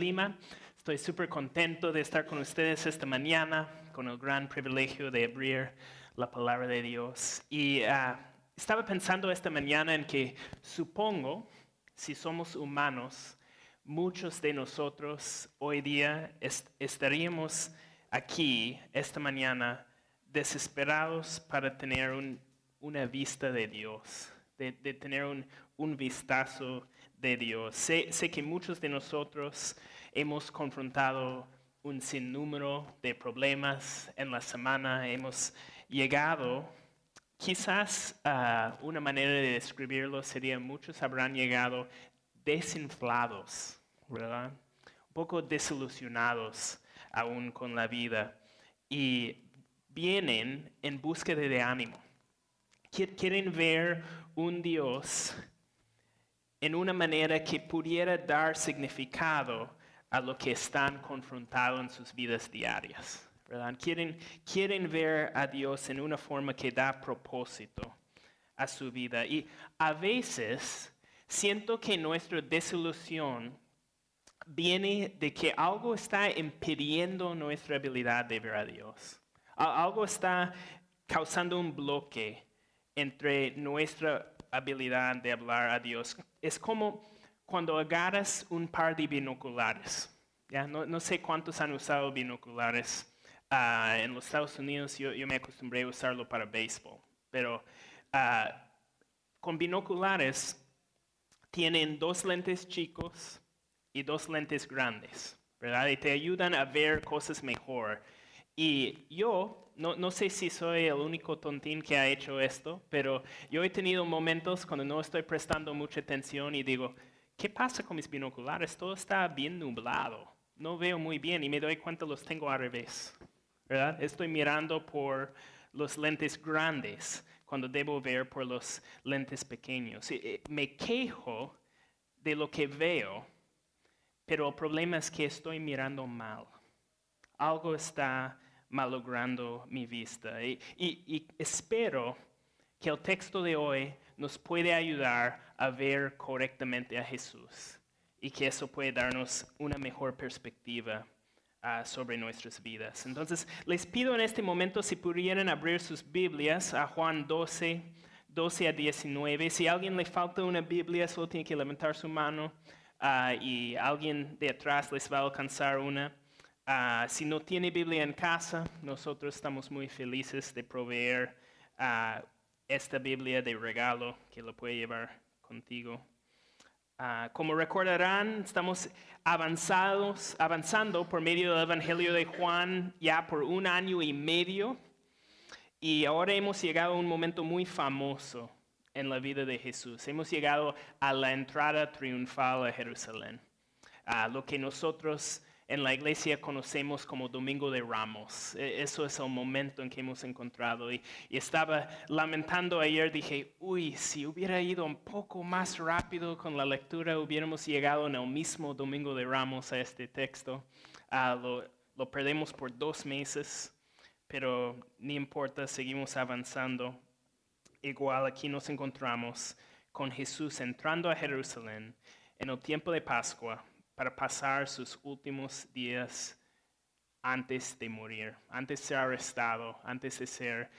Lima. Estoy súper contento de estar con ustedes esta mañana, con el gran privilegio de abrir la palabra de Dios. Y ah, estaba pensando esta mañana en que supongo, si somos humanos, muchos de nosotros hoy día estaríamos aquí esta mañana desesperados para tener una vista de Dios, de, tener un, vistazo de Dios. Sé, sé, que muchos de nosotros hemos confrontado un sinnúmero de problemas en la semana, hemos llegado, quizás una manera de describirlo sería muchos habrán llegado desinflados, ¿verdad? Un poco desilusionados aún con la vida y vienen en búsqueda de ánimo. Quieren ver un Dios en una manera que pudiera dar significado a lo que están confrontados en sus vidas diarias. Quieren, quieren ver a Dios en una forma que da propósito a su vida. Y a veces siento que nuestra desilusión viene de que algo está impidiendo nuestra habilidad de ver a Dios. Algo está causando un bloque entre nuestra habilidad de hablar a Dios. Es como cuando agarras un par de binoculares. ¿ya? No, sé cuántos han usado binoculares. Ah, en los Estados Unidos yo, me acostumbré a usarlo para béisbol, pero ah, con binoculares tienen dos lentes chicos y dos lentes grandes, ¿verdad? Y te ayudan a ver cosas mejor. Y yo, no, no, sé si soy el único tontín que ha hecho esto, pero yo he tenido momentos cuando no estoy prestando mucha atención y digo, ¿qué pasa con mis binoculares? Todo está bien nublado, no veo muy bien y me doy cuenta los tengo al revés, ¿verdad? Estoy mirando por los lentes grandes cuando debo ver por los lentes pequeños. Eh, me quejo de lo que veo, pero el problema es que estoy mirando mal. Algo está malogrando mi vista. Y, y espero que el texto de hoy nos puede ayudar a ver correctamente a Jesús y que eso puede darnos una mejor perspectiva ah, sobre nuestras vidas. Entonces, les pido en este momento si pudieran abrir sus Biblias a Juan 12, 12 a 19. Si a alguien le falta una Biblia, solo tiene que levantar su mano ah, y alguien de atrás les va a alcanzar una. Ah, si no tiene Biblia en casa, nosotros estamos muy felices de proveer esta Biblia de regalo que lo puede llevar contigo. Ah, como recordarán, estamos avanzados, avanzando por medio del Evangelio de Juan ya por un año y medio y ahora hemos llegado a un momento muy famoso en la vida de Jesús. Hemos llegado a la entrada triunfal a Jerusalén, a lo que nosotros en la iglesia conocemos como Domingo de Ramos. E, eso es el momento en que hemos encontrado. Y, estaba lamentando ayer, dije, uy, si hubiera ido un poco más rápido con la lectura, hubiéramos llegado en el mismo Domingo de Ramos a este texto. Ah, lo, lo perdemos por dos meses, pero ni importa, seguimos avanzando. Igual aquí nos encontramos con Jesús entrando a Jerusalén en el tiempo de Pascua para pasar sus últimos días antes de morir, antes de ser arrestado, antes de ser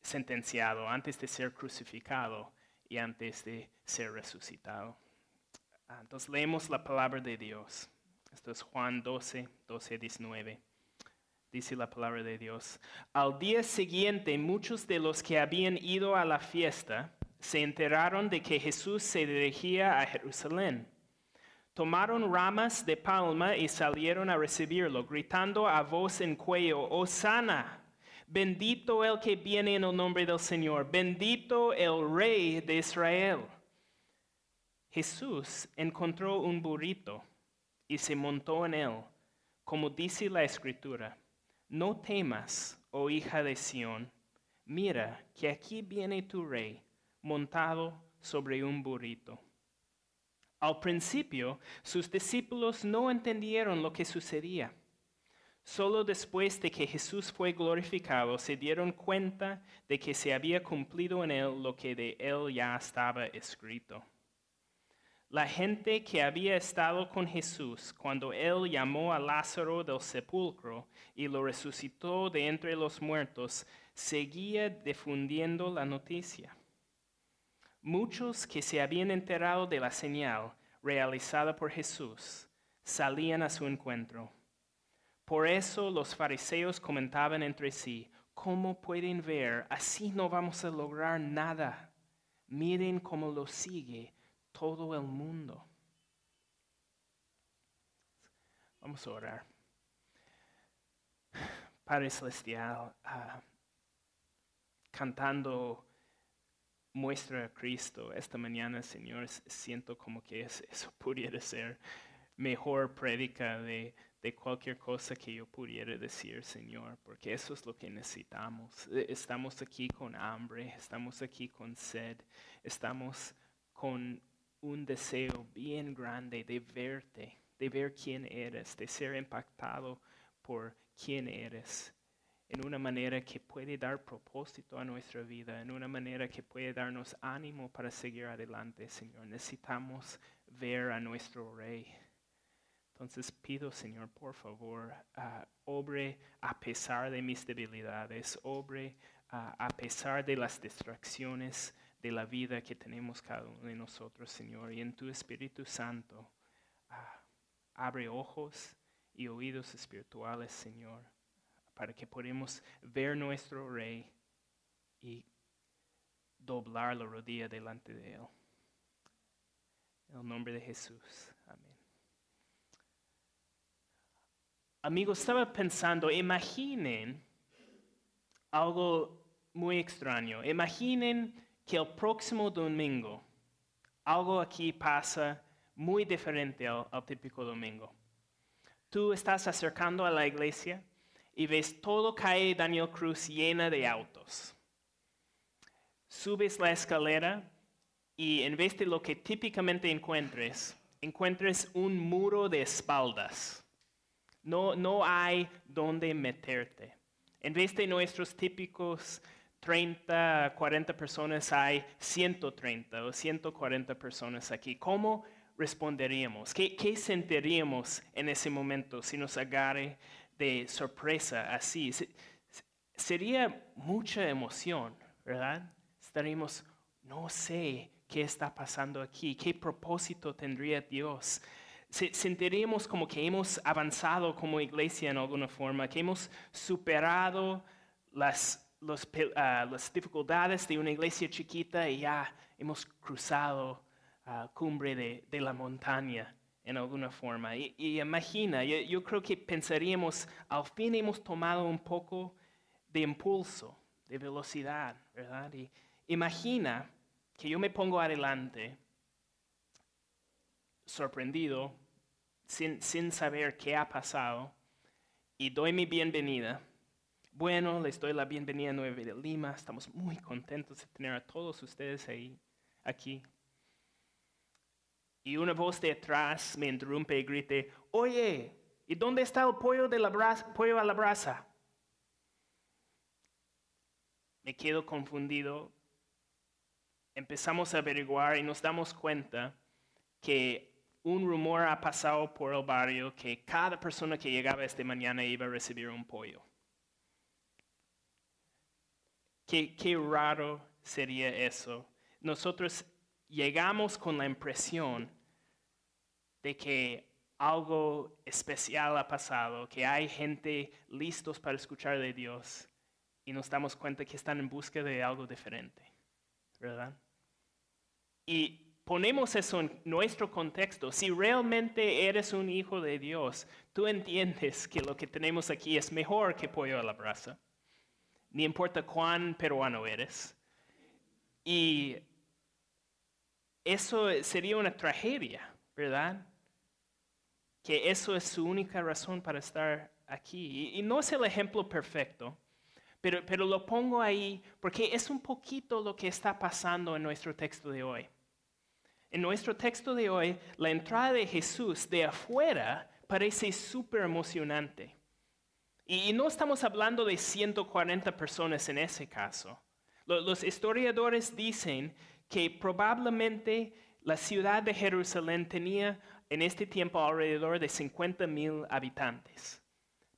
sentenciado, antes de ser crucificado y antes de ser resucitado. Ah, entonces leemos la palabra de Dios. Esto es Juan 12, 12, 19. Dice la palabra de Dios. Al día siguiente muchos de los que habían ido a la fiesta se enteraron de que Jesús se dirigía a Jerusalén tomaron ramas de palma y salieron a recibirlo, gritando a voz en cuello, Osana, bendito el que viene en el nombre del Señor, bendito el rey de Israel. Jesús encontró un burrito y se montó en él, como dice la escritura, no temas, oh hija de Sión, mira que aquí viene tu rey montado sobre un burrito. Al principio, sus discípulos no entendieron lo que sucedía. Solo después de que Jesús fue glorificado se dieron cuenta de que se había cumplido en él lo que de él ya estaba escrito. la gente que había estado con Jesús cuando él llamó a Lázaro del sepulcro y lo resucitó de entre los muertos, seguía difundiendo la noticia. Muchos que se habían enterado de la señal realizada por Jesús salían a su encuentro. Por eso los fariseos comentaban entre sí, ¿cómo pueden ver? Así no vamos a lograr nada. Miren cómo lo sigue todo el mundo. Vamos a orar. Padre Celestial, ah, cantando muestra a Cristo esta mañana, Señor, siento como que eso pudiera ser mejor prédica de, de cualquier cosa que yo pudiera decir, Señor, porque eso es lo que necesitamos. E, estamos aquí con hambre, estamos aquí con sed, estamos con un deseo bien grande de verte, de ver quién eres, de ser impactado por quién eres, en una manera que puede dar propósito a nuestra vida, en una manera que puede darnos ánimo para seguir adelante, Señor. Necesitamos ver a nuestro Rey. Entonces pido, Señor, por favor, uh, obre a pesar de mis debilidades, obre uh, a pesar de las distracciones de la vida que tenemos cada uno de nosotros, Señor. Y en tu Espíritu Santo, uh, abre ojos y oídos espirituales, Señor, para que podamos ver nuestro Rey y doblar la rodilla delante de Él. En el nombre de Jesús. Amén. Amigos, estaba pensando, imaginen algo muy extraño. Imaginen que el próximo domingo algo aquí pasa muy diferente al, típico domingo. Tú estás acercando a la iglesia y ves todo calle Daniel Cruz llena de autos. Subes la escalera y en vez de lo que típicamente encuentres, encuentres un muro de espaldas no, no hay dónde meterte. En vez de nuestros típicos 30, 40 personas, hay 130 o 140 personas aquí. ¿Cómo responderíamos? ¿Qué, qué sentiríamos en ese momento si nos agarre de sorpresa así? Sería mucha emoción, ¿verdad? Estaríamos, no sé qué está pasando aquí, qué propósito tendría Dios sentiríamos como que hemos avanzado como iglesia en alguna forma, que hemos superado las, ah, las dificultades de una iglesia chiquita y ya hemos cruzado la ah, cumbre de, de, la montaña en alguna forma. Y, imagina, yo, yo, creo que pensaríamos, al fin hemos tomado un poco de impulso, de velocidad, ¿verdad? Y imagina que yo me pongo adelante sorprendido, sin, sin saber qué ha pasado, y doy mi bienvenida. Bueno, les doy la bienvenida a 9 de Lima. Estamos muy contentos de tener a todos ustedes ahí, aquí. Y una voz de atrás me interrumpe y grite, oye, ¿y dónde está el pollo, de la pollo a la brasa? Me quedo confundido. Empezamos a averiguar y nos damos cuenta que un rumor ha pasado por el barrio que cada persona que llegaba esta mañana iba a recibir un pollo. Qué, qué raro sería eso. Nosotros llegamos con la impresión de que algo especial ha pasado, que hay gente listos para escuchar de Dios y nos damos cuenta que están en busca de algo diferente, ¿verdad? Y ponemos eso en nuestro contexto, si realmente eres un hijo de Dios, tú entiendes que lo que tenemos aquí es mejor que pollo a la brasa. Ni importa cuán peruano eres. Y eso sería una tragedia, ¿verdad? Que eso es su única razón para estar aquí. Y, no es el ejemplo perfecto, pero, pero lo pongo ahí porque es un poquito lo que está pasando en nuestro texto de hoy. En nuestro texto de hoy, la entrada de Jesús de afuera parece súper emocionante. Y no estamos hablando de 140 personas en ese caso. Los historiadores dicen que probablemente la ciudad de Jerusalén tenía en este tiempo alrededor de 50 mil habitantes.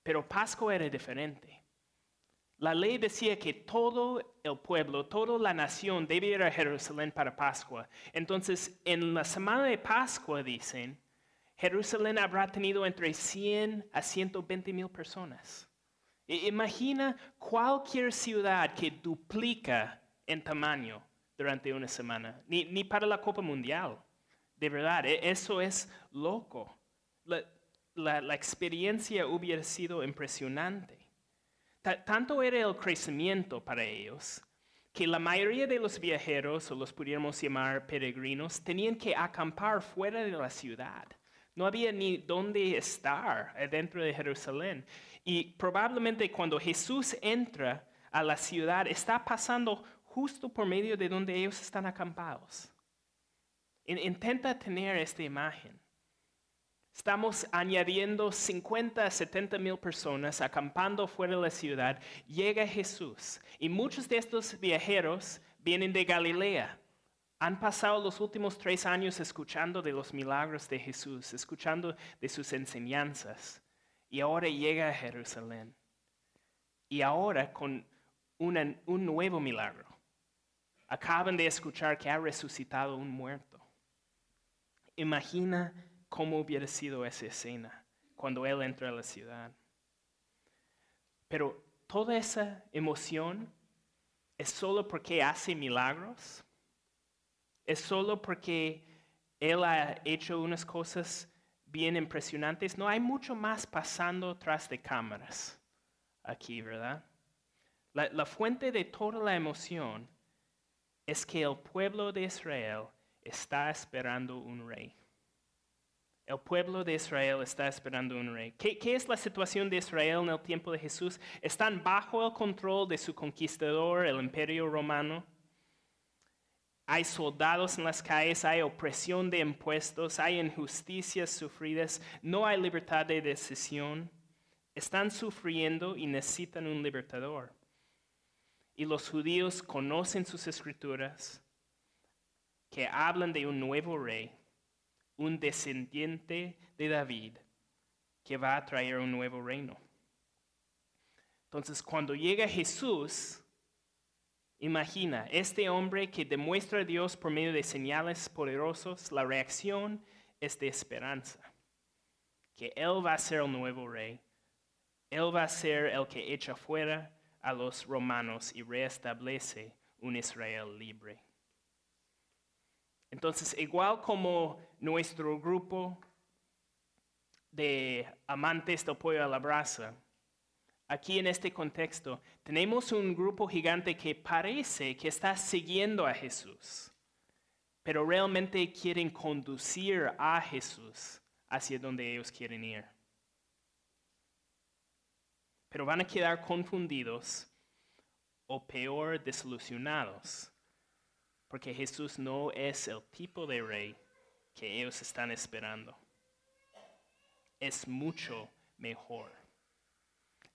Pero Pascua era diferente. La ley decía que todo el pueblo, toda la nación debía ir a Jerusalén para Pascua. Entonces, en la semana de Pascua, dicen, Jerusalén habrá tenido entre 100 a 120 mil personas. Imagina cualquier ciudad que duplica en tamaño durante una semana, ni, ni para la Copa Mundial. De verdad, e, eso es loco. La, la, la experiencia hubiera sido impresionante. tanto era el crecimiento para ellos que la mayoría de los viajeros, o los pudiéramos llamar peregrinos, tenían que acampar fuera de la ciudad. No había ni dónde estar dentro de Jerusalén. Y probablemente cuando Jesús entra a la ciudad, está pasando justo por medio de donde ellos están acampados. Intenta tener esta imagen. Estamos añadiendo 50 a 70 mil personas acampando fuera de la ciudad. Llega Jesús y muchos de estos viajeros vienen de Galilea. Han pasado los últimos tres años escuchando de los milagros de Jesús, escuchando de sus enseñanzas. Y ahora llega a Jerusalén. Y ahora con un nuevo milagro. Acaban de escuchar que ha resucitado un muerto. Imagina cómo hubiera sido esa escena cuando él entra a la ciudad. Pero toda esa emoción es solo porque hace milagros. Es solo porque él ha hecho unas cosas bien impresionantes. No hay mucho más pasando tras de cámaras aquí, ¿verdad? La, la fuente de toda la emoción es que el pueblo de Israel está esperando un rey. El pueblo de Israel está esperando un rey. ¿Qué, es la situación de Israel en el tiempo de Jesús? Están bajo el control de su conquistador, el imperio romano. Hay soldados en las calles, hay opresión de impuestos, hay injusticias sufridas, no hay libertad de decisión. Están sufriendo y necesitan un libertador. Y los judíos conocen sus escrituras que hablan de un nuevo rey un descendiente de David que va a traer un nuevo reino. Entonces, cuando llega Jesús, imagina, este hombre que demuestra a Dios por medio de señales poderosos, la reacción es de esperanza, que Él va a ser el nuevo rey, Él va a ser el que echa fuera a los romanos y reestablece un Israel libre. Entonces, igual como nuestro grupo de amantes del pollo a la brasa, aquí en este contexto, tenemos un grupo gigante que parece que está siguiendo a Jesús, pero realmente quieren conducir a Jesús hacia donde ellos quieren ir. Pero van a quedar confundidos o peor, desilusionados porque Jesús no es el tipo de rey que ellos están esperando. Es mucho mejor.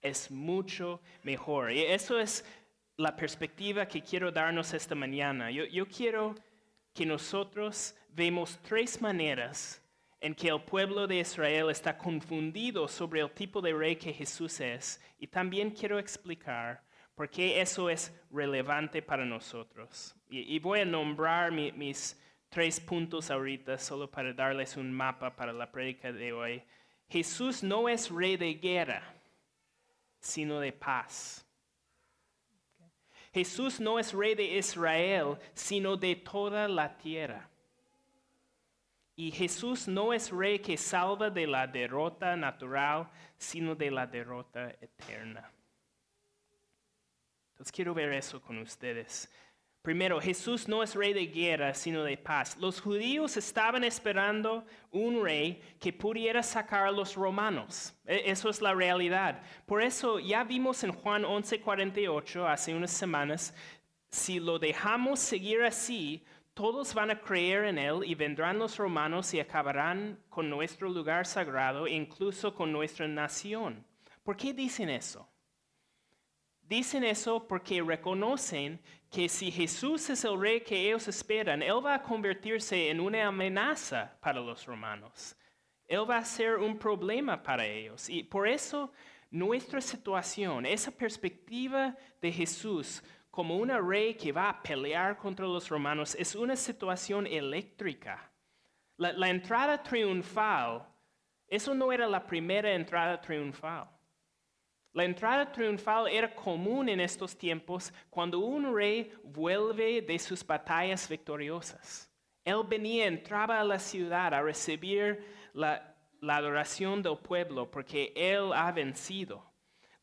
Es mucho mejor. Y eso es la perspectiva que quiero darnos esta mañana. Yo, yo quiero que nosotros vemos tres maneras en que el pueblo de Israel está confundido sobre el tipo de rey que Jesús es. Y también quiero explicar porque eso es relevante para nosotros. Y, voy a nombrar mis tres puntos ahorita solo para darles un mapa para la prédica de hoy. Jesús no es rey de guerra, sino de paz. Jesús no es rey de Israel, sino de toda la tierra. Y Jesús no es rey que salva de la derrota natural, sino de la derrota eterna. Entonces quiero ver eso con ustedes. Primero, Jesús no es rey de guerra, sino de paz. Los judíos estaban esperando un rey que pudiera sacar a los romanos. E, eso es la realidad. Por eso ya vimos en Juan 11:48 hace unas semanas, si lo dejamos seguir así, todos van a creer en él y vendrán los romanos y acabarán con nuestro lugar sagrado, incluso con nuestra nación. ¿Por qué dicen eso? Dicen eso porque reconocen que si Jesús es el rey que ellos esperan, Él va a convertirse en una amenaza para los romanos. Él va a ser un problema para ellos. Y por eso nuestra situación, esa perspectiva de Jesús como un rey que va a pelear contra los romanos, es una situación eléctrica. La, entrada triunfal, eso no era la primera entrada triunfal. La entrada triunfal era común en estos tiempos cuando un rey vuelve de sus batallas victoriosas. Él venía, entraba a la ciudad a recibir la adoración del pueblo porque él ha vencido.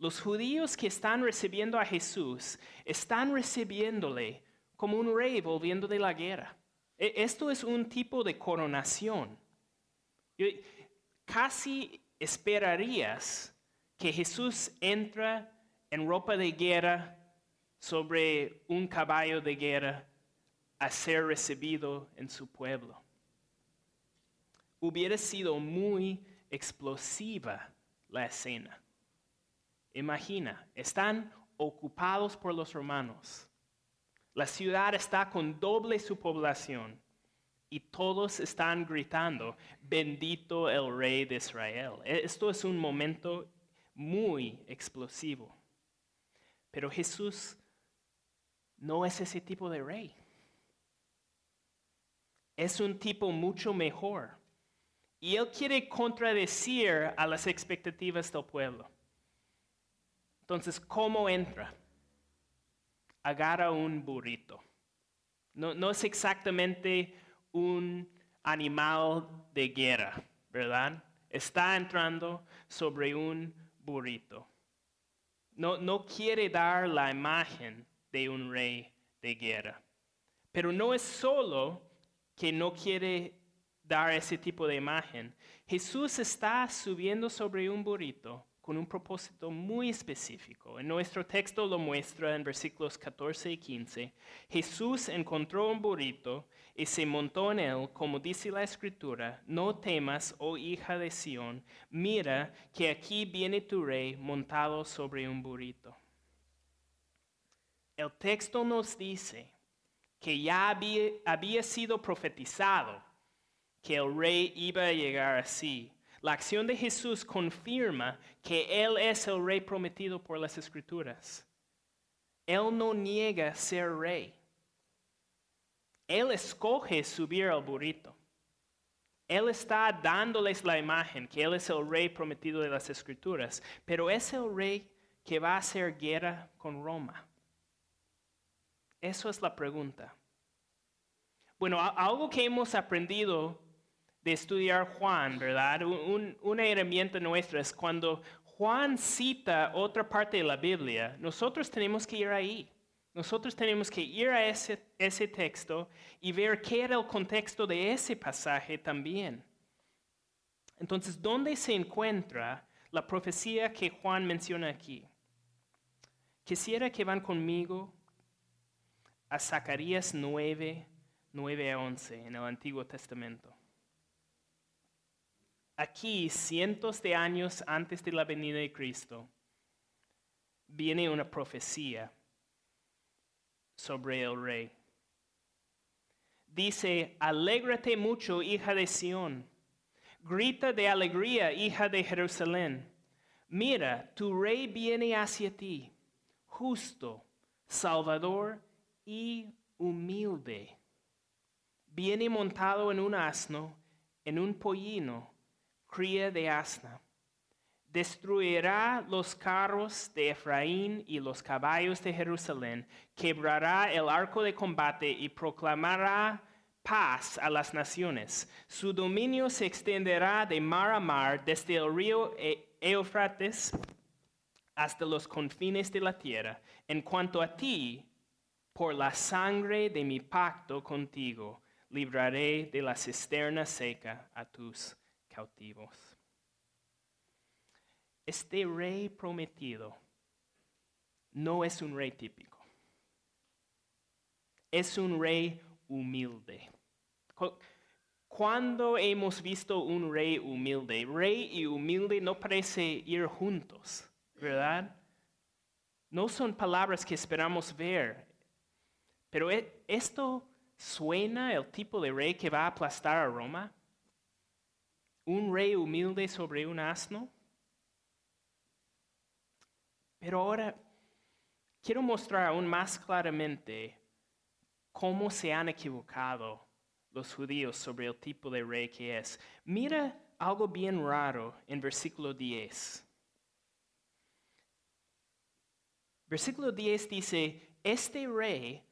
Los judíos que están recibiendo a Jesús están recibiéndole como un rey volviendo de la guerra. E, esto es un tipo de coronación. Casi esperarías que Jesús entra en ropa de guerra sobre un caballo de guerra a ser recibido en su pueblo. Hubiera sido muy explosiva la escena. Imagina, están ocupados por los romanos. La ciudad está con doble su población y todos están gritando, bendito el rey de Israel. Esto es un momento muy explosivo. Pero Jesús no es ese tipo de rey. Es un tipo mucho mejor. Y él quiere contradecir a las expectativas del pueblo. Entonces, ¿cómo entra? Agarra un burrito. No, no es exactamente un animal de guerra, ¿verdad? Está entrando sobre un burrito. No, no quiere dar la imagen de un rey de guerra. Pero no es solo que no quiere dar ese tipo de imagen. Jesús está subiendo sobre un burrito con un propósito muy específico. En nuestro texto lo muestra en versículos 14 y 15. Jesús encontró un burrito y se montó en él, como dice la escritura, no temas, oh hija de Sión, mira que aquí viene tu rey montado sobre un burrito. El texto nos dice que ya había, sido profetizado que el rey iba a llegar así la acción de Jesús confirma que Él es el rey prometido por las escrituras. Él no niega ser rey. Él escoge subir al burrito. Él está dándoles la imagen que Él es el rey prometido de las escrituras, pero es el rey que va a hacer guerra con Roma. Eso es la pregunta. Bueno, algo que hemos aprendido de estudiar Juan, ¿verdad? una herramienta nuestra es cuando Juan cita otra parte de la Biblia, nosotros tenemos que ir ahí. Nosotros tenemos que ir a ese, ese texto y ver qué era el contexto de ese pasaje también. Entonces, ¿dónde se encuentra la profecía que Juan menciona aquí? Quisiera que van conmigo a Zacarías 9, 9 a 11 en el Antiguo Testamento. Aquí, cientos de años antes de la venida de Cristo, viene una profecía sobre el rey. Dice, alégrate mucho, hija de Sión. Grita de alegría, hija de Jerusalén. Mira, tu rey viene hacia ti, justo, salvador y humilde. Viene montado en un asno, en un pollino cría de asna. Destruirá los carros de Efraín y los caballos de Jerusalén, quebrará el arco de combate y proclamará paz a las naciones. Su dominio se extenderá de mar a mar, desde el río Eufrates hasta los confines de la tierra. En cuanto a ti, por la sangre de mi pacto contigo, libraré de la cisterna seca a tus cautivos. Este rey prometido no es un rey típico. Es un rey humilde. Cuando hemos visto un rey humilde? Rey y humilde no parece ir juntos, ¿verdad? No son palabras que esperamos ver, pero e- esto suena el tipo de rey que va a aplastar a Roma. Un rey humilde sobre un asno. Pero ahora quiero mostrar aún más claramente cómo se han equivocado los judíos sobre el tipo de rey que es. Mira algo bien raro en versículo 10. Versículo 10 dice, este rey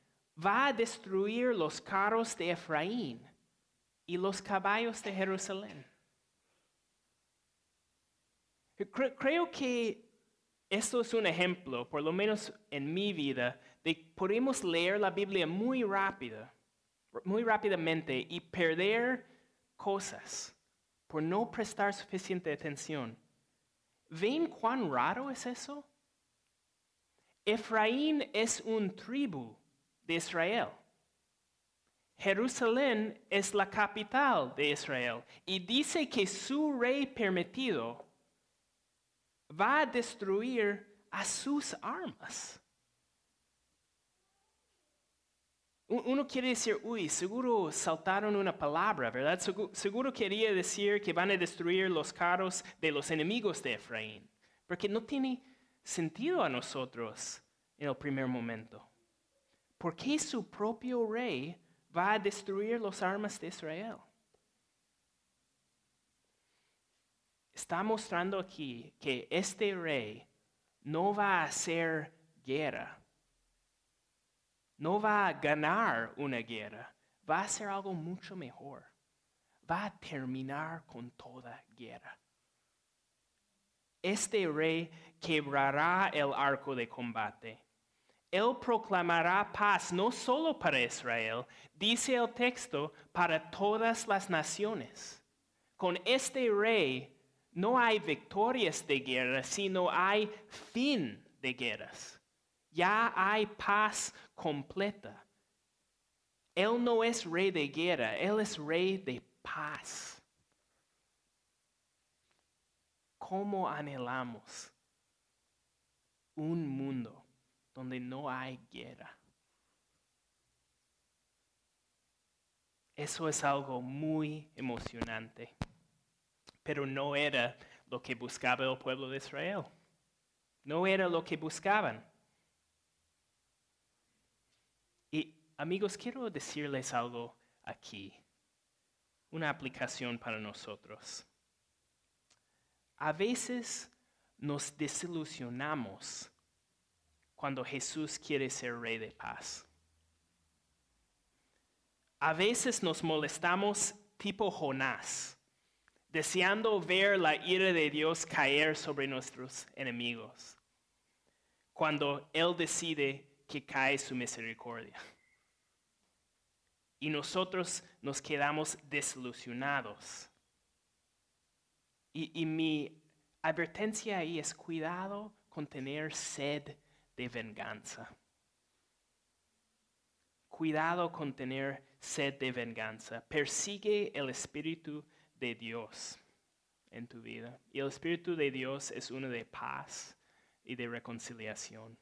va a destruir los carros de Efraín y los caballos de Jerusalén. Cre- Creo que esto es un ejemplo, por lo menos en mi vida, de podemos leer la Biblia muy rápida, muy rápidamente y perder cosas por no prestar suficiente atención. ¿Ven cuán raro es eso? Efraín es un tribu de Israel. Jerusalén es la capital de Israel y dice que su rey permitido va a destruir a sus armas. Uno quiere decir, uy, seguro saltaron una palabra, ¿verdad? Segu- Seguro quería decir que van a destruir los carros de los enemigos de Efraín, porque no tiene sentido a nosotros en el primer momento. ¿Por qué su propio rey va a destruir las armas de Israel? Está mostrando aquí que este rey no va a hacer guerra, no va a ganar una guerra, va a hacer algo mucho mejor. Va a terminar con toda guerra. Este rey quebrará el arco de combate. Él proclamará paz no solo para Israel, dice el texto, para todas las naciones. Con este rey no hay victorias de guerra, sino hay fin de guerras. Ya hay paz completa. Él no es rey de guerra, Él es rey de paz. ¿Cómo anhelamos un mundo donde no hay guerra? Eso es algo muy emocionante, pero no era lo que buscaba el pueblo de Israel. No era lo que buscaban. Y amigos, quiero decirles algo aquí, una aplicación para nosotros. A veces nos desilusionamos cuando Jesús quiere ser rey de paz. A veces nos molestamos tipo Jonás, deseando ver la ira de Dios caer sobre nuestros enemigos, cuando Él decide que cae su misericordia. Y nosotros nos quedamos desilusionados. Y, mi advertencia ahí es cuidado con tener sed de venganza. Cuidado con tener sed de venganza. Persigue el Espíritu de Dios en tu vida. Y el Espíritu de Dios es uno de paz y de reconciliación.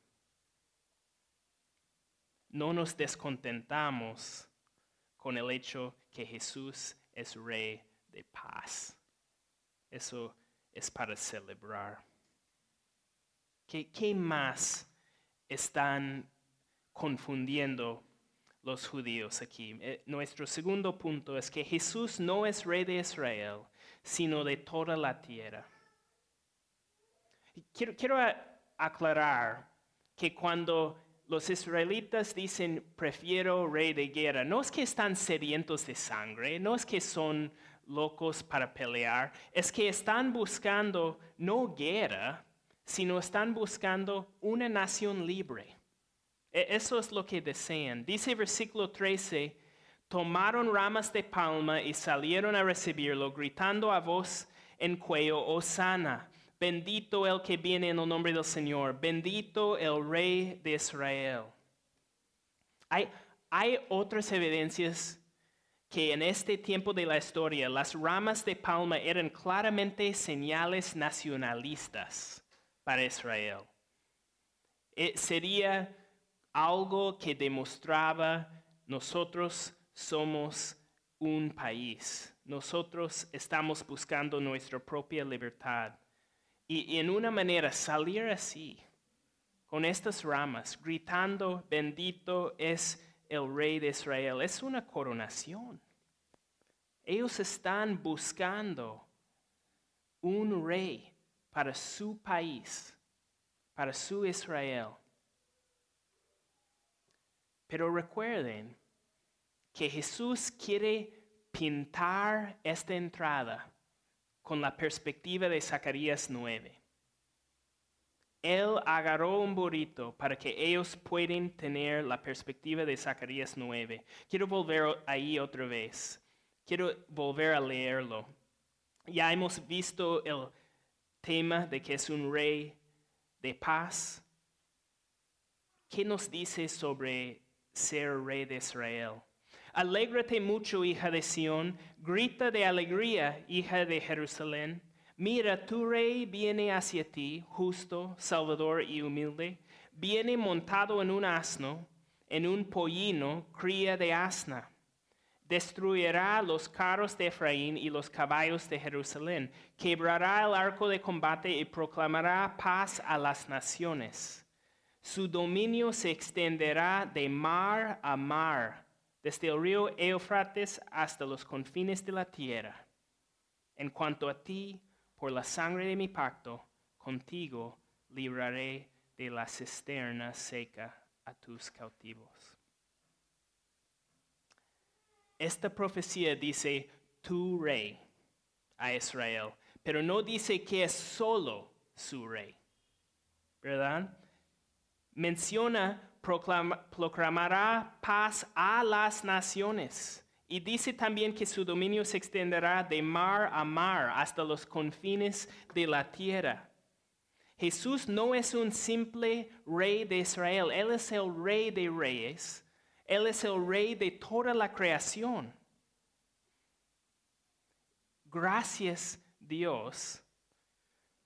No nos descontentamos con el hecho que Jesús es rey de paz. Eso es para celebrar. ¿Qué, qué más están confundiendo los judíos aquí? Eh, nuestro segundo punto es que Jesús no es rey de Israel, sino de toda la tierra. Quiero, quiero aclarar que cuando los israelitas dicen prefiero rey de guerra, no es que están sedientos de sangre, no es que son locos para pelear, es que están buscando no guerra, sino están buscando una nación libre. E- Eso es lo que desean. Dice versículo 13, tomaron ramas de palma y salieron a recibirlo, gritando a voz en cuello, Osana, bendito el que viene en el nombre del Señor, bendito el rey de Israel. Hay, hay otras evidencias que en este tiempo de la historia las ramas de palma eran claramente señales nacionalistas para Israel. Eh, sería algo que demostraba nosotros somos un país. Nosotros estamos buscando nuestra propia libertad. Y, en una manera salir así, con estas ramas, gritando, bendito es el rey de Israel, es una coronación. Ellos están buscando un rey para su país, para su Israel. Pero recuerden que Jesús quiere pintar esta entrada con la perspectiva de Zacarías 9. Él agarró un burrito para que ellos puedan tener la perspectiva de Zacarías 9. Quiero volver ahí otra vez. Quiero volver a leerlo. Ya hemos visto el tema de que es un rey de paz. ¿Qué nos dice sobre ser rey de Israel? Alégrate mucho, hija de Sión, grita de alegría, hija de Jerusalén. Mira, tu rey viene hacia ti, justo, salvador y humilde. Viene montado en un asno, en un pollino, cría de asna. Destruirá los carros de Efraín y los caballos de Jerusalén. Quebrará el arco de combate y proclamará paz a las naciones. Su dominio se extenderá de mar a mar, desde el río Eufrates hasta los confines de la tierra. En cuanto a ti, por la sangre de mi pacto, contigo libraré de la cisterna seca a tus cautivos. Esta profecía dice tu rey a Israel, pero no dice que es solo su rey, ¿verdad? Menciona proclamará paz a las naciones. Y dice también que su dominio se extenderá de mar a mar hasta los confines de la tierra. Jesús no es un simple rey de Israel, Él es el rey de reyes él es el rey de toda la creación. Gracias Dios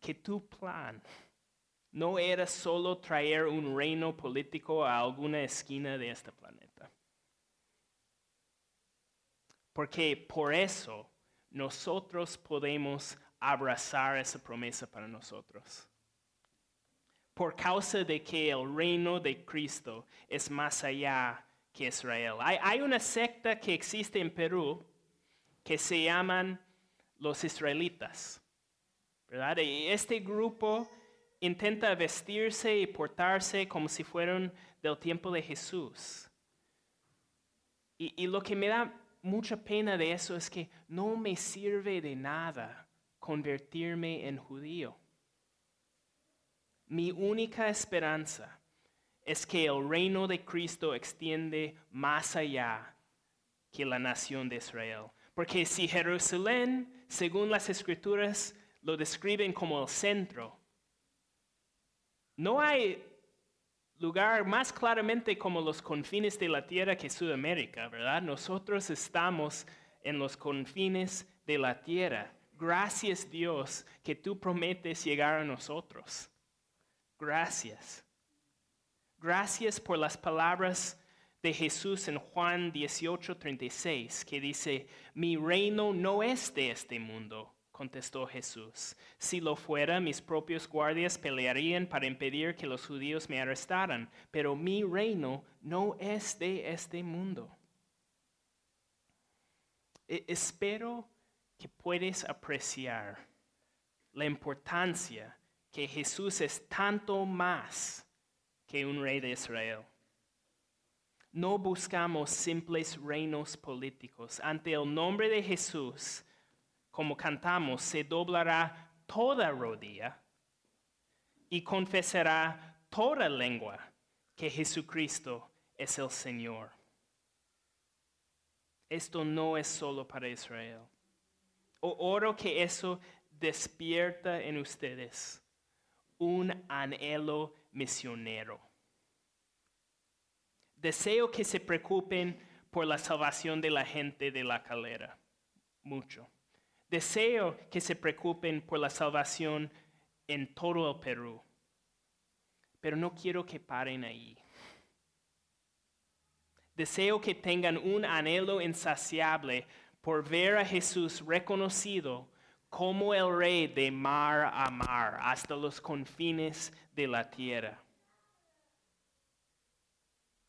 que tu plan no era solo traer un reino político a alguna esquina de este planeta. Porque por eso nosotros podemos abrazar esa promesa para nosotros. Por causa de que el reino de Cristo es más allá que Israel. Hay, una secta que existe en Perú que se llaman los israelitas. ¿verdad? Este grupo intenta vestirse y portarse como si fueran del tiempo de Jesús. Y, y, lo que me da mucha pena de eso es que no me sirve de nada convertirme en judío. Mi única esperanza es que el reino de Cristo extiende más allá que la nación de Israel. Porque si Jerusalén, según las escrituras, lo describen como el centro, no hay lugar más claramente como los confines de la tierra que Sudamérica, ¿verdad? Nosotros estamos en los confines de la tierra. Gracias Dios que tú prometes llegar a nosotros. Gracias. Gracias por las palabras de Jesús en Juan 18:36, que dice, mi reino no es de este mundo, contestó Jesús. Si lo fuera, mis propios guardias pelearían para impedir que los judíos me arrestaran, pero mi reino no es de este mundo. E, espero que puedes apreciar la importancia que Jesús es tanto más que un rey de Israel. No buscamos simples reinos políticos. Ante el nombre de Jesús, como cantamos, se doblará toda rodilla y confesará toda lengua que Jesucristo es el Señor. Esto no es solo para Israel. oro que eso despierta en ustedes un anhelo misionero. Deseo que se preocupen por la salvación de la gente de la calera, mucho. Deseo que se preocupen por la salvación en todo el Perú. pero no quiero que paren ahí. Deseo que tengan un anhelo insaciable por ver a Jesús reconocido como el rey de mar a mar hasta los confines de la tierra.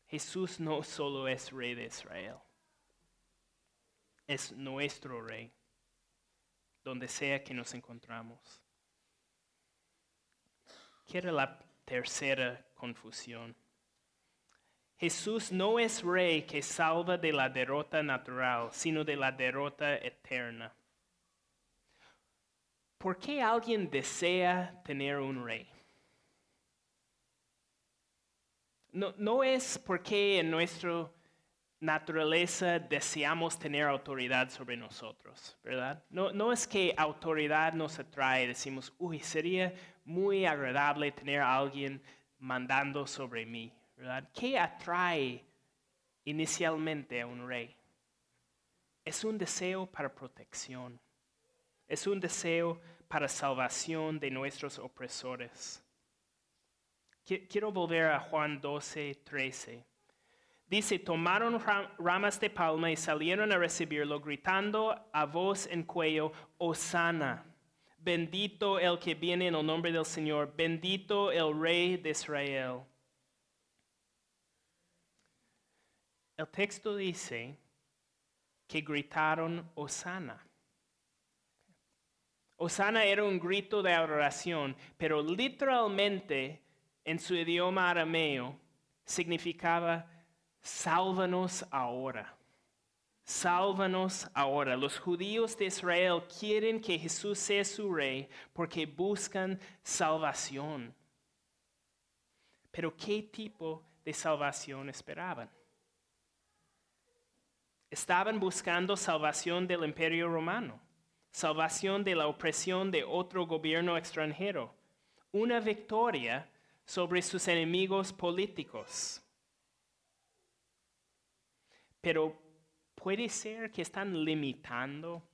Jesús no solo es rey de Israel, es nuestro rey, donde sea que nos encontramos. Quiero la tercera confusión. Jesús no es rey que salva de la derrota natural, sino de la derrota eterna. ¿Por qué alguien desea tener un rey? No, no es porque en nuestra naturaleza deseamos tener autoridad sobre nosotros, ¿verdad? No, no es que autoridad nos atrae, decimos, uy, sería muy agradable tener a alguien mandando sobre mí, ¿verdad? ¿Qué atrae inicialmente a un rey? Es un deseo para protección, es un deseo para salvación de nuestros opresores. Quiero volver a Juan 12, 13. Dice, tomaron ramas de palma y salieron a recibirlo, gritando a voz en cuello, Osana, bendito el que viene en el nombre del Señor, bendito el Rey de Israel. El texto dice que gritaron Osana. Osana era un grito de adoración, pero literalmente en su idioma arameo significaba sálvanos ahora. Sálvanos ahora. Los judíos de Israel quieren que Jesús sea su rey porque buscan salvación. Pero ¿qué tipo de salvación esperaban? Estaban buscando salvación del imperio romano, salvación de la opresión de otro gobierno extranjero, una victoria sobre sus enemigos políticos. Pero puede ser que están limitando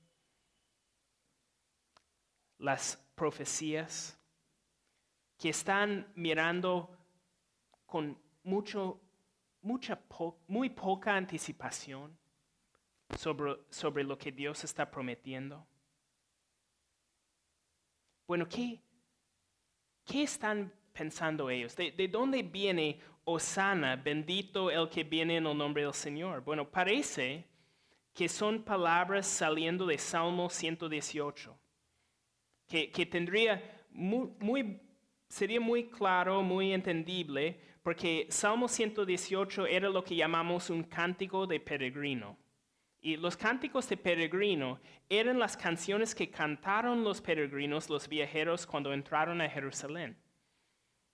las profecías, que están mirando con mucho, mucha muy poca anticipación sobre, sobre lo que Dios está prometiendo. Bueno, ¿qué, qué están pensando ellos? ¿De, dónde viene Osana, bendito el que viene en el nombre del Señor? Bueno, parece que son palabras saliendo de Salmo 118, que, que tendría muy, sería muy claro, muy entendible, porque Salmo 118 era lo que llamamos un cántico de peregrino. Y los cánticos de peregrino eran las canciones que cantaron los peregrinos, los viajeros, cuando entraron a Jerusalén.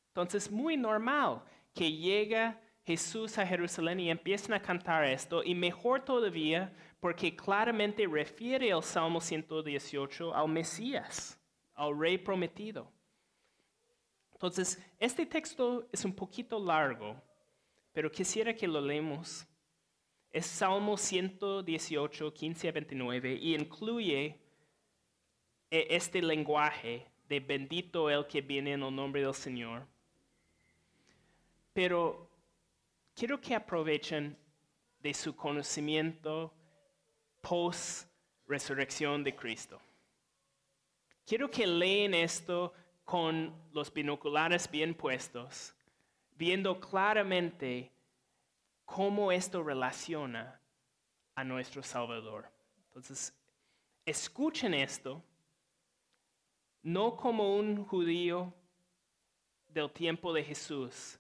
Entonces, muy normal que llega Jesús a Jerusalén y empiezan a cantar esto, y mejor todavía porque claramente refiere el Salmo 118 al Mesías, al Rey prometido. Entonces, este texto es un poquito largo, pero quisiera que lo leemos. Es Salmo 118, 15 a 29, y incluye eh, este lenguaje de bendito el que viene en el nombre del Señor. Pero quiero que aprovechen de su conocimiento post resurrección de Cristo. Quiero que leen esto con los binoculares bien puestos, viendo claramente cómo esto relaciona a nuestro Salvador. Entonces, escuchen esto, no como un judío del tiempo de Jesús,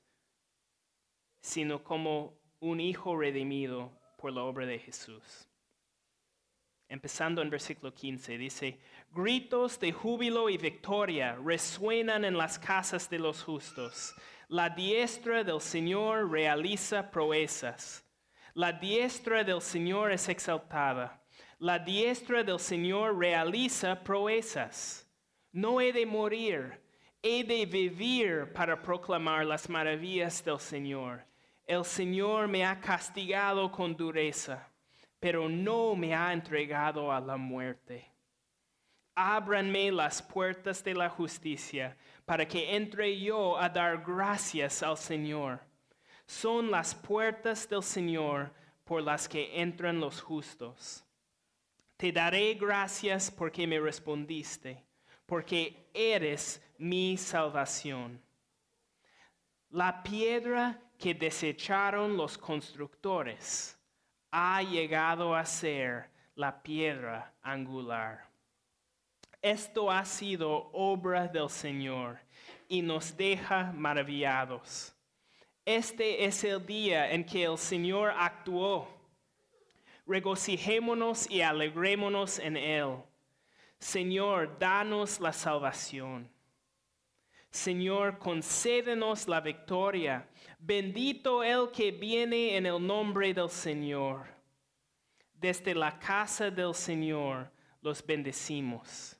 sino como un hijo redimido por la obra de Jesús. Empezando en versículo 15, dice, gritos de júbilo y victoria resuenan en las casas de los justos. La diestra del Señor realiza proezas. La diestra del Señor es exaltada. La diestra del Señor realiza proezas. No he de morir, he de vivir para proclamar las maravillas del Señor. El Señor me ha castigado con dureza, pero no me ha entregado a la muerte. ábranme las puertas de la justicia, para que entre yo a dar gracias al Señor. Son las puertas del Señor por las que entran los justos. Te daré gracias porque me respondiste, porque eres mi salvación. La piedra que desecharon los constructores ha llegado a ser la piedra angular. Esto ha sido obra del Señor y nos deja maravillados. Este es el día en que el Señor actuó. Regocijémonos y alegrémonos en Él. Señor, danos la salvación. Señor, concédenos la victoria. Bendito el que viene en el nombre del Señor. Desde la casa del Señor los bendecimos.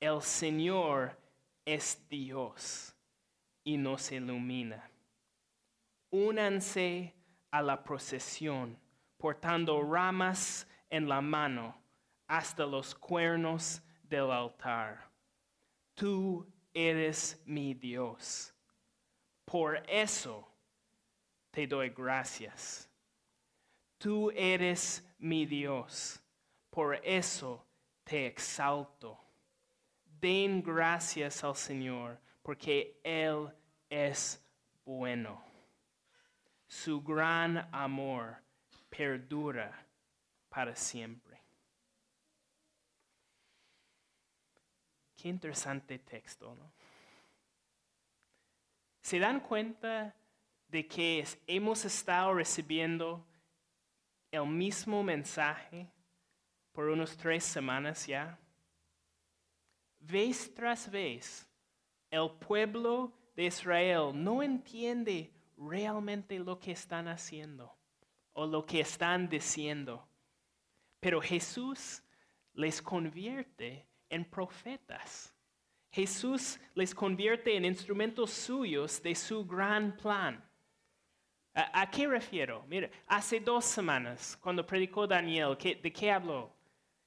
El Señor es Dios y nos ilumina. Únanse a la procesión, portando ramas en la mano hasta los cuernos del altar. Tú eres mi Dios. Por eso te doy gracias. Tú eres mi Dios. Por eso te exalto. Den gracias al Señor, porque Él es bueno. Su gran amor perdura para siempre. Qué interesante texto, ¿no? ¿Se dan cuenta de que hemos estado recibiendo el mismo mensaje por unos tres semanas ya? Vez tras vez, el pueblo de Israel no entiende realmente lo que están haciendo o lo que están diciendo. Pero Jesús les convierte en profetas. Jesús les convierte en instrumentos suyos de su gran plan. ¿A, qué refiero? Mire, hace dos semanas, cuando predicó Daniel, ¿de qué habló?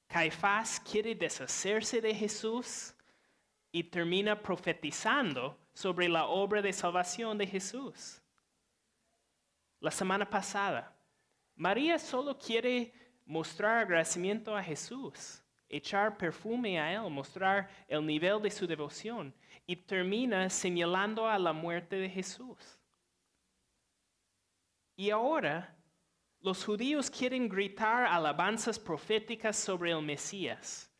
Caifás quiere deshacerse de Jesús y termina profetizando sobre la obra de salvación de Jesús. La semana pasada, María solo quiere mostrar agradecimiento a Jesús, echar perfume a Él, mostrar el nivel de su devoción y termina señalando a la muerte de Jesús. Y ahora los judíos quieren gritar alabanzas proféticas sobre el Mesías,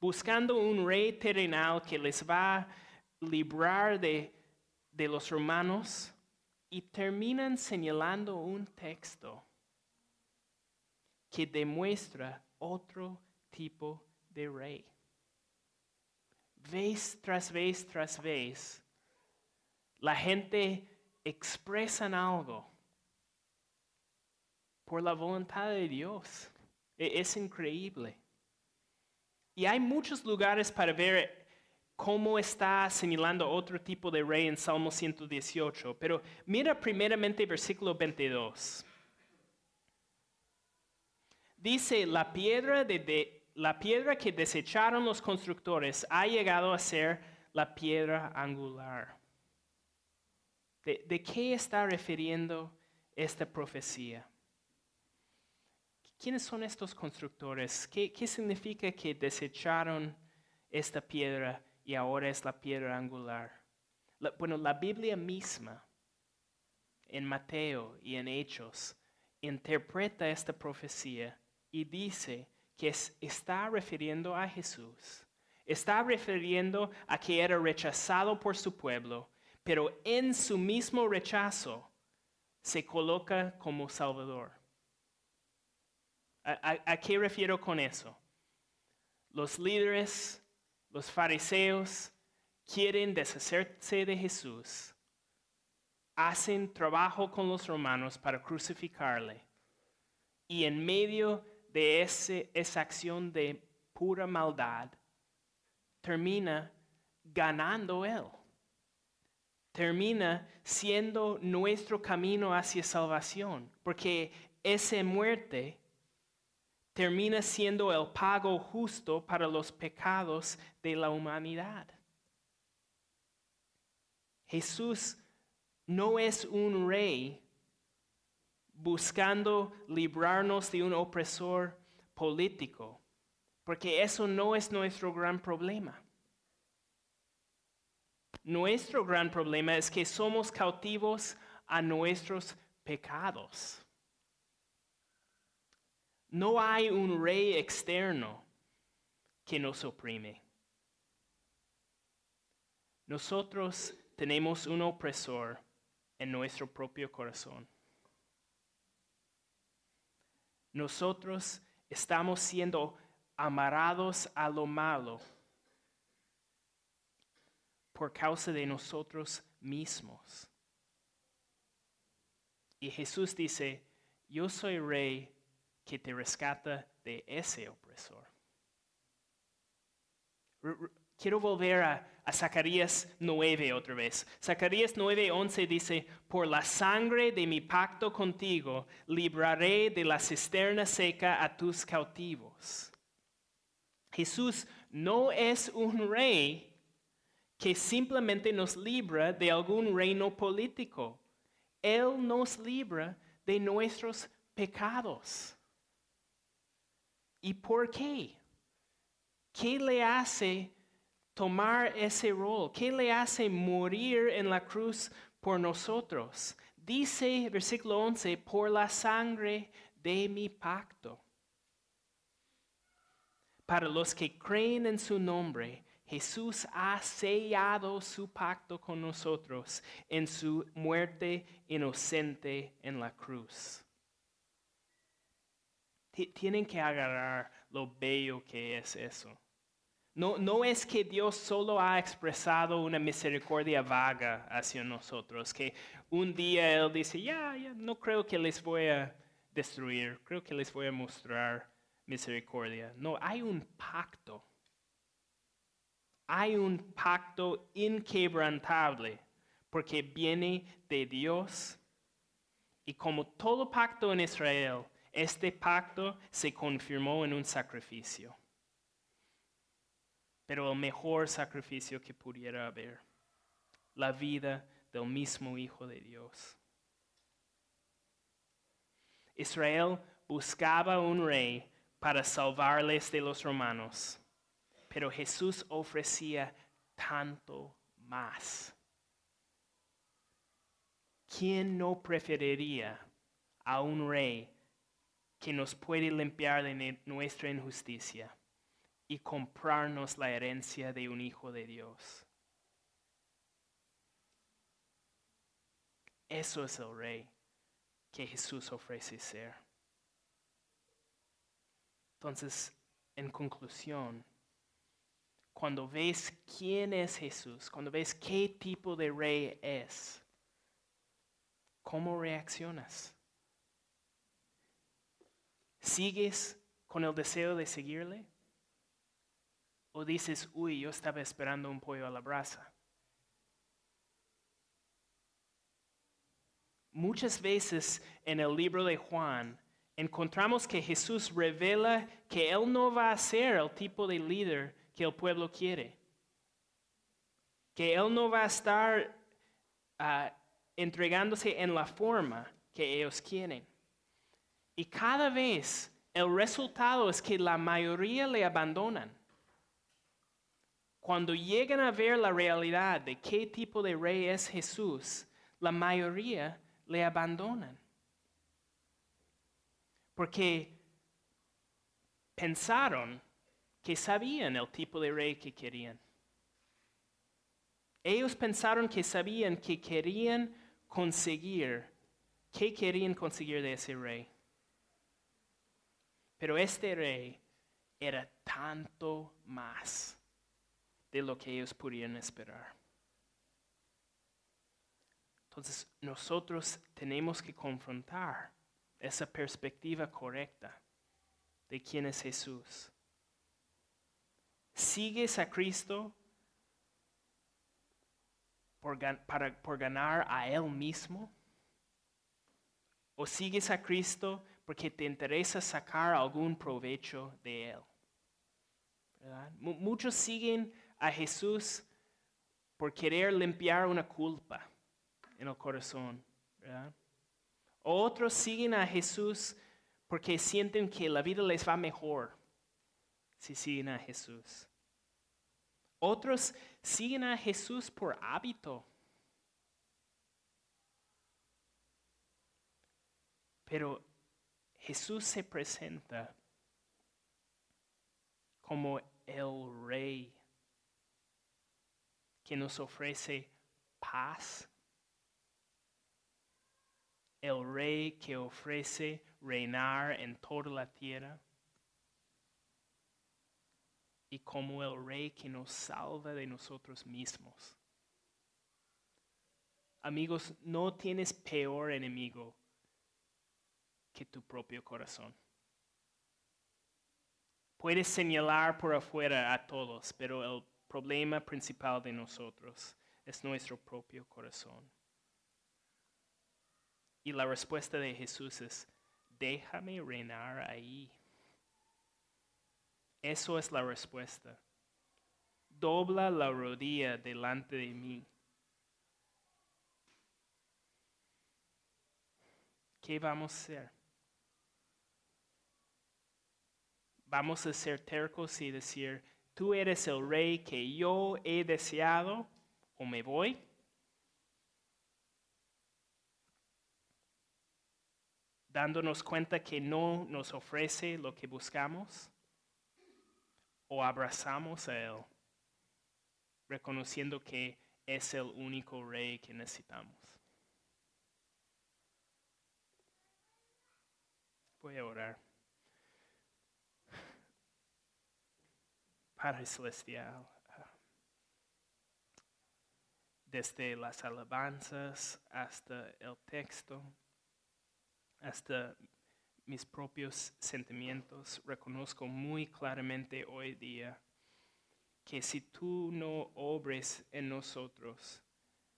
buscando un rey terrenal que les va a librar de, los romanos y terminan señalando un texto que demuestra otro tipo de rey. Vez tras vez tras vez, la gente expresa algo por la voluntad de Dios. E, es increíble. Y hay muchos lugares para ver cómo está señalando otro tipo de rey en Salmo 118, pero mira primeramente versículo 22. Dice, la piedra, de, la piedra que desecharon los constructores ha llegado a ser la piedra angular. ¿De, qué está refiriendo esta profecía? ¿Quiénes son estos constructores? ¿Qué, significa que desecharon esta piedra y ahora es la piedra angular? bueno, la Biblia misma, en Mateo y en Hechos, interpreta esta profecía y dice que está refiriendo a Jesús. Está refiriendo a que era rechazado por su pueblo, pero en su mismo rechazo se coloca como Salvador. ¿A, qué refiero con eso? Los líderes, los fariseos, quieren deshacerse de Jesús. Hacen trabajo con los romanos para crucificarle. Y en medio de ese, esa acción de pura maldad, termina ganando Él. Termina siendo nuestro camino hacia salvación. Porque esa muerte termina siendo el pago justo para los pecados de la humanidad. Jesús no es un rey buscando librarnos de un opresor político, porque eso no es nuestro gran problema. Nuestro gran problema es que somos cautivos a nuestros pecados. No hay un rey externo que nos oprime. Nosotros tenemos un opresor en nuestro propio corazón. Nosotros estamos siendo amarrados a lo malo por causa de nosotros mismos. Y Jesús dice, yo soy rey que te rescata de ese opresor. Quiero volver a, Zacarías 9 otra vez. Zacarías 9:11 dice, por la sangre de mi pacto contigo, libraré de la cisterna seca a tus cautivos. Jesús no es un rey que simplemente nos libra de algún reino político. Él nos libra de nuestros pecados. ¿Y por qué? ¿Qué le hace tomar ese rol? ¿Qué le hace morir en la cruz por nosotros? Dice versículo 11, por la sangre de mi pacto. Para los que creen en su nombre, Jesús ha sellado su pacto con nosotros en su muerte inocente en la cruz. Tienen que agarrar lo bello que es eso. No, no es que Dios solo ha expresado una misericordia vaga hacia nosotros, que un día Él dice, ya, ya, no creo que les voy a destruir, creo que les voy a mostrar misericordia. No, hay un pacto hay un pacto inquebrantable porque viene de Dios. Y como todo pacto en Israel, este pacto se confirmó en un sacrificio. Pero el mejor sacrificio que pudiera haber, la vida del mismo Hijo de Dios. Israel buscaba un rey para salvarles de los romanos pero Jesús ofrecía tanto más. ¿Quién no preferiría a un rey que nos puede limpiar de nuestra injusticia y comprarnos la herencia de un hijo de Dios? Eso es el rey que Jesús ofrece ser. Entonces, en conclusión, cuando ves quién es Jesús, cuando ves qué tipo de rey es, ¿cómo reaccionas? ¿Sigues con el deseo de seguirle? ¿O dices, uy, yo estaba esperando un pollo a la brasa? Muchas veces en el libro de Juan encontramos que Jesús revela que Él no va a ser el tipo de líder que el pueblo quiere. Que Él no va a estar ah, entregándose en la forma que ellos quieren. Y cada vez el resultado es que la mayoría le abandonan. Cuando llegan a ver la realidad de qué tipo de rey es Jesús, la mayoría le abandonan. Porque pensaron que sabían el tipo de rey que querían. Ellos pensaron que sabían que querían conseguir, qué querían conseguir de ese rey. Pero este rey era tanto más de lo que ellos pudieran esperar. Entonces nosotros tenemos que confrontar esa perspectiva correcta de quién es Jesús. ¿Sigues a Cristo por, ganar a Él mismo? ¿O sigues a Cristo porque te interesa sacar algún provecho de él. Muchos siguen a Jesús por querer limpiar una culpa en el corazón. Otros siguen a Jesús porque sienten que la vida les va mejor si siguen a Jesús. Otros siguen a Jesús por hábito. Pero Jesús se presenta como el rey que nos ofrece paz, el rey que ofrece reinar en toda la tierra y como el rey que nos salva de nosotros mismos. Amigos, no tienes peor enemigo que tu propio corazón. Puedes señalar por afuera a todos, pero el problema principal de nosotros es nuestro propio corazón. Y la respuesta de Jesús es, déjame reinar ahí. Eso es la respuesta. Dobla la rodilla delante de mí. ¿Qué vamos a hacer? Vamos a ser tercos y decir, tú eres el rey que yo he deseado o me voy. Dándonos cuenta que no nos ofrece lo que buscamos o abrazamos a Él, reconociendo que es el único rey que necesitamos. Voy a orar. Padre Celestial, ah, desde las alabanzas hasta el texto, hasta mis propios sentimientos, reconozco muy claramente hoy día que si tú no obres en nosotros,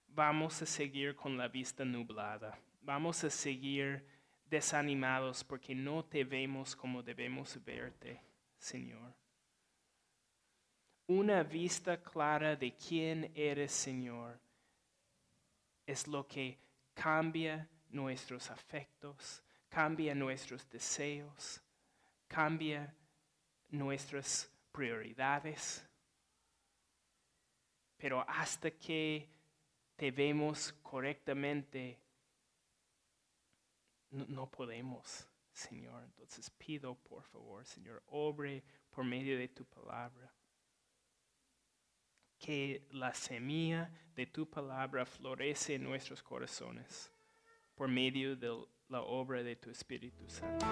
vamos a seguir con la vista nublada, vamos a seguir desanimados porque no te vemos como debemos verte, Señor. Una vista clara de quién eres, Señor, es lo que cambia nuestros afectos, cambia nuestros deseos, cambia nuestras prioridades. Pero hasta que te vemos correctamente, no, no podemos, Señor. Entonces pido, por favor, Señor, obre por medio de tu palabra. Que la semilla de tu palabra florece en nuestros corazones por medio de la obra de tu Espíritu Santo.